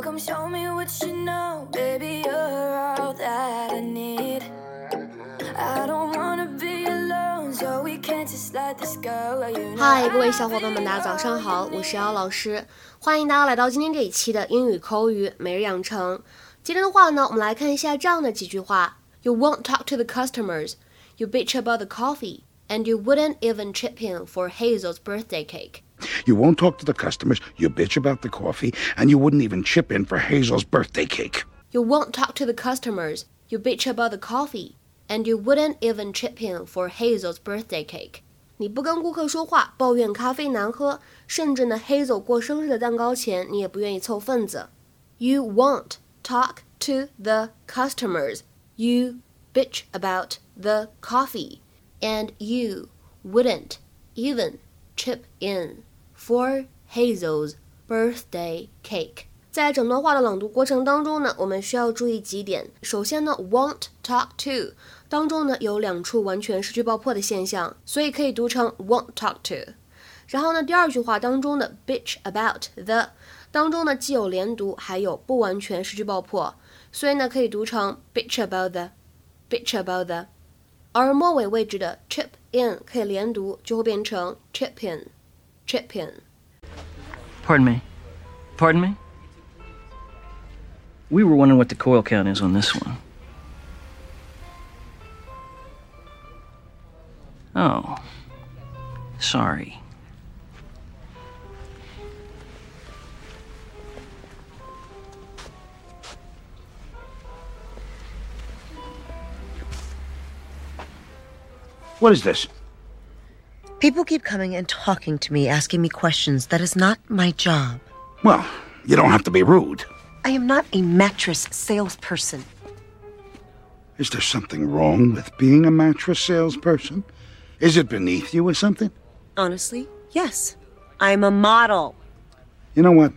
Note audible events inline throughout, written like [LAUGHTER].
So come show me what you know, baby. You're all that I need. I don't wanna be alone, so we can't just let this go. You know 嗨，各位小伙伴们，大家早上好，我是姚老师，欢迎大家来到今天这一期的英语口语每日养成。今天的话呢，我们来看一下这样的几句话：You won't talk to the customers, you bitch about the coffee, and you wouldn't even chip in for Hazel's birthday cake. You won't talk to the customers, you bitch about the coffee, and you wouldn't even chip in for Hazel's birthday cake. You won't talk to the customers, you bitch about the coffee, and you wouldn't even chip in for Hazel's birthday cake. 你不跟顾客说话，抱怨咖啡难喝，甚至呢，Hazel 过生日的蛋糕钱你也不愿意凑份子。You won't talk to the customers. You bitch about the coffee, and you wouldn't even chip in for Hazel's birthday cake. 在整段话的朗读过程当中呢，我们需要注意几点。首先呢，won't talk to 当中呢有两处完全失去爆破的现象，所以可以读成 won't talk to。然后呢，第二句话当中的 bitch about the 当中呢既有连读，还有不完全失去爆破，所以呢可以读成 bitch about the，bitch about the。而末尾位置的 chip in 可以连读，就会变成 chip in in。Pardon me. Pardon me? We were wondering what the coil count is on this one. Oh. Sorry. What is this? People keep coming and talking to me, asking me questions. That is not my job. Well, you don't have to be rude. I am not a mattress salesperson. Is there something wrong with being a mattress salesperson? Is it beneath you or something? Honestly, yes. I'm a model. You know what?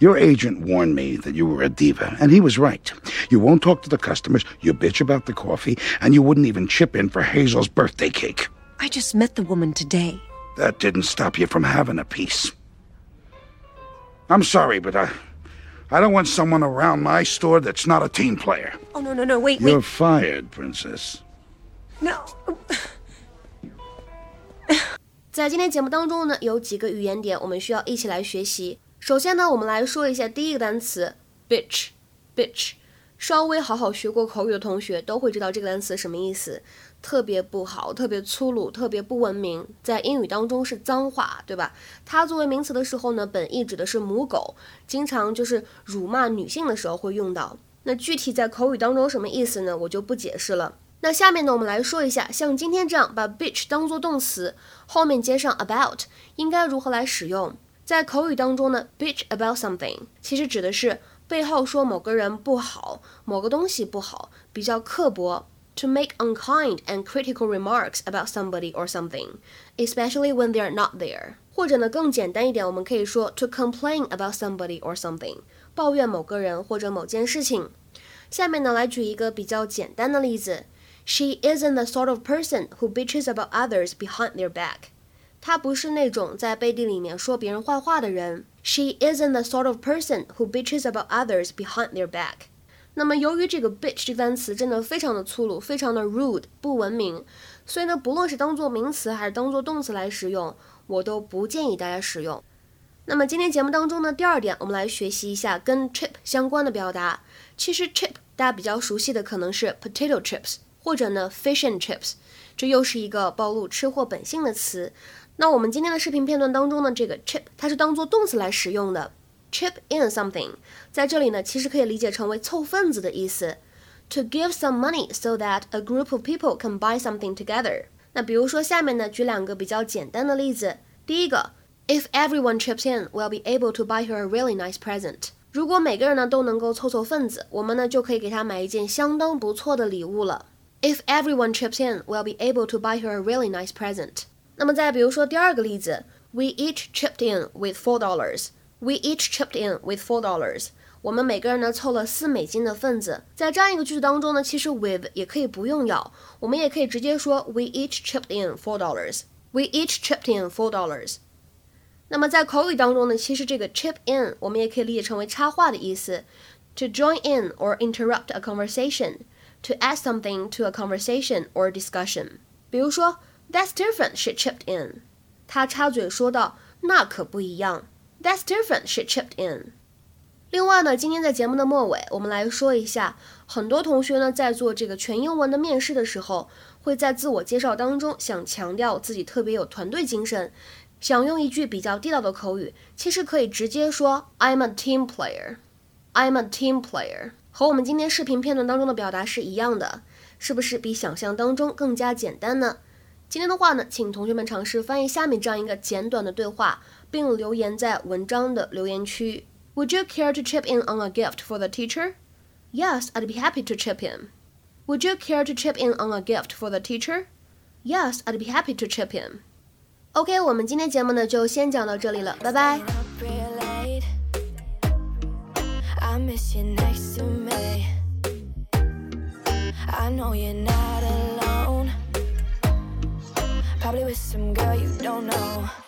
Your agent warned me that you were a diva, and he was right. You won't talk to the customers, you bitch about the coffee, and you wouldn't even chip in for Hazel's birthday cake. I just met the woman today. That didn't stop you from having a piece. I'm sorry, but I, I don't want someone around my store that's not a team player. Oh, no, no, no. Wait, You're wait. fired, princess. No. [LAUGHS] 在今天节目当中呢，有几个语言点我们需要一起来学习。首先呢，我们来说一下第一个单词 bitch。bitch， 稍微好好学过口语的同学都会知道这个单词什么意思，特别不好，特别粗鲁，特别不文明，在英语当中是脏话，对吧？它作为名词的时候呢，本意指的是母狗，经常就是辱骂女性的时候会用到。那具体在口语当中什么意思呢？我就不解释了。那下面呢，我们来说一下，像今天这样把 bitch 当做动词，后面接上 about，应该如何来使用？在口语当中呢，bitch about something 其实指的是背后说某个人不好，某个东西不好，比较刻薄。To make unkind and critical remarks about somebody or something, especially when they are not there。或者呢，更简单一点，我们可以说 to complain about somebody or something，抱怨某个人或者某件事情。下面呢，来举一个比较简单的例子。She isn't the sort of person who bitches about others behind their back. 她不是那种在背地里面说别人坏话的人。She isn't the sort of person who bitches about others behind their back. 那么，由于这个 bitch 这个单词真的非常的粗鲁，非常的 rude，不文明，所以呢，不论是当做名词还是当做动词来使用，我都不建议大家使用。那么今天节目当中呢，第二点，我们来学习一下跟 chip 相关的表达。其实 chip 大家比较熟悉的可能是 potato chips。或者呢，fish and chips，这又是一个暴露吃货本性的词。那我们今天的视频片段当中呢，这个 chip 它是当做动词来使用的，chip in something，在这里呢，其实可以理解成为凑份子的意思，to give some money so that a group of people can buy something together。那比如说下面呢，举两个比较简单的例子。第一个，If everyone chips in, we'll be able to buy her a really nice present。如果每个人呢都能够凑凑份子，我们呢就可以给她买一件相当不错的礼物了。If everyone chips in, we'll be able to buy her a really nice present. 那么再比如说第二个例子，We each chipped in with four dollars. We each chipped in with four dollars. 我们每个人呢凑了四美金的份子。在这样一个句子当中呢，其实 with 也可以不用要，我们也可以直接说 We each chipped in four dollars. We each chipped in four dollars. 那么在口语当中呢，其实这个 chip in 我们也可以理解成为插话的意思，to join in or interrupt a conversation，to add something to a conversation or discussion。比如说 ，That's different. She chipped in。他插嘴说道：“那可不一样。” That's different. She chipped in。另外呢，今天在节目的末尾，我们来说一下，很多同学呢在做这个全英文的面试的时候，会在自我介绍当中想强调自己特别有团队精神。想用一句比较地道的口语，其实可以直接说 "I'm a team player." I'm a team player，和我们今天视频片段当中的表达是一样的，是不是比想象当中更加简单呢？今天的话呢，请同学们尝试翻译下面这样一个简短的对话，并留言在文章的留言区。Would you care to chip in on a gift for the teacher? Yes, I'd be happy to chip in. Would you care to chip in on a gift for the teacher? Yes, I'd be happy to chip in. OK，我们今天节目呢就先讲到这里了，拜拜。Probably with some girl you don't know.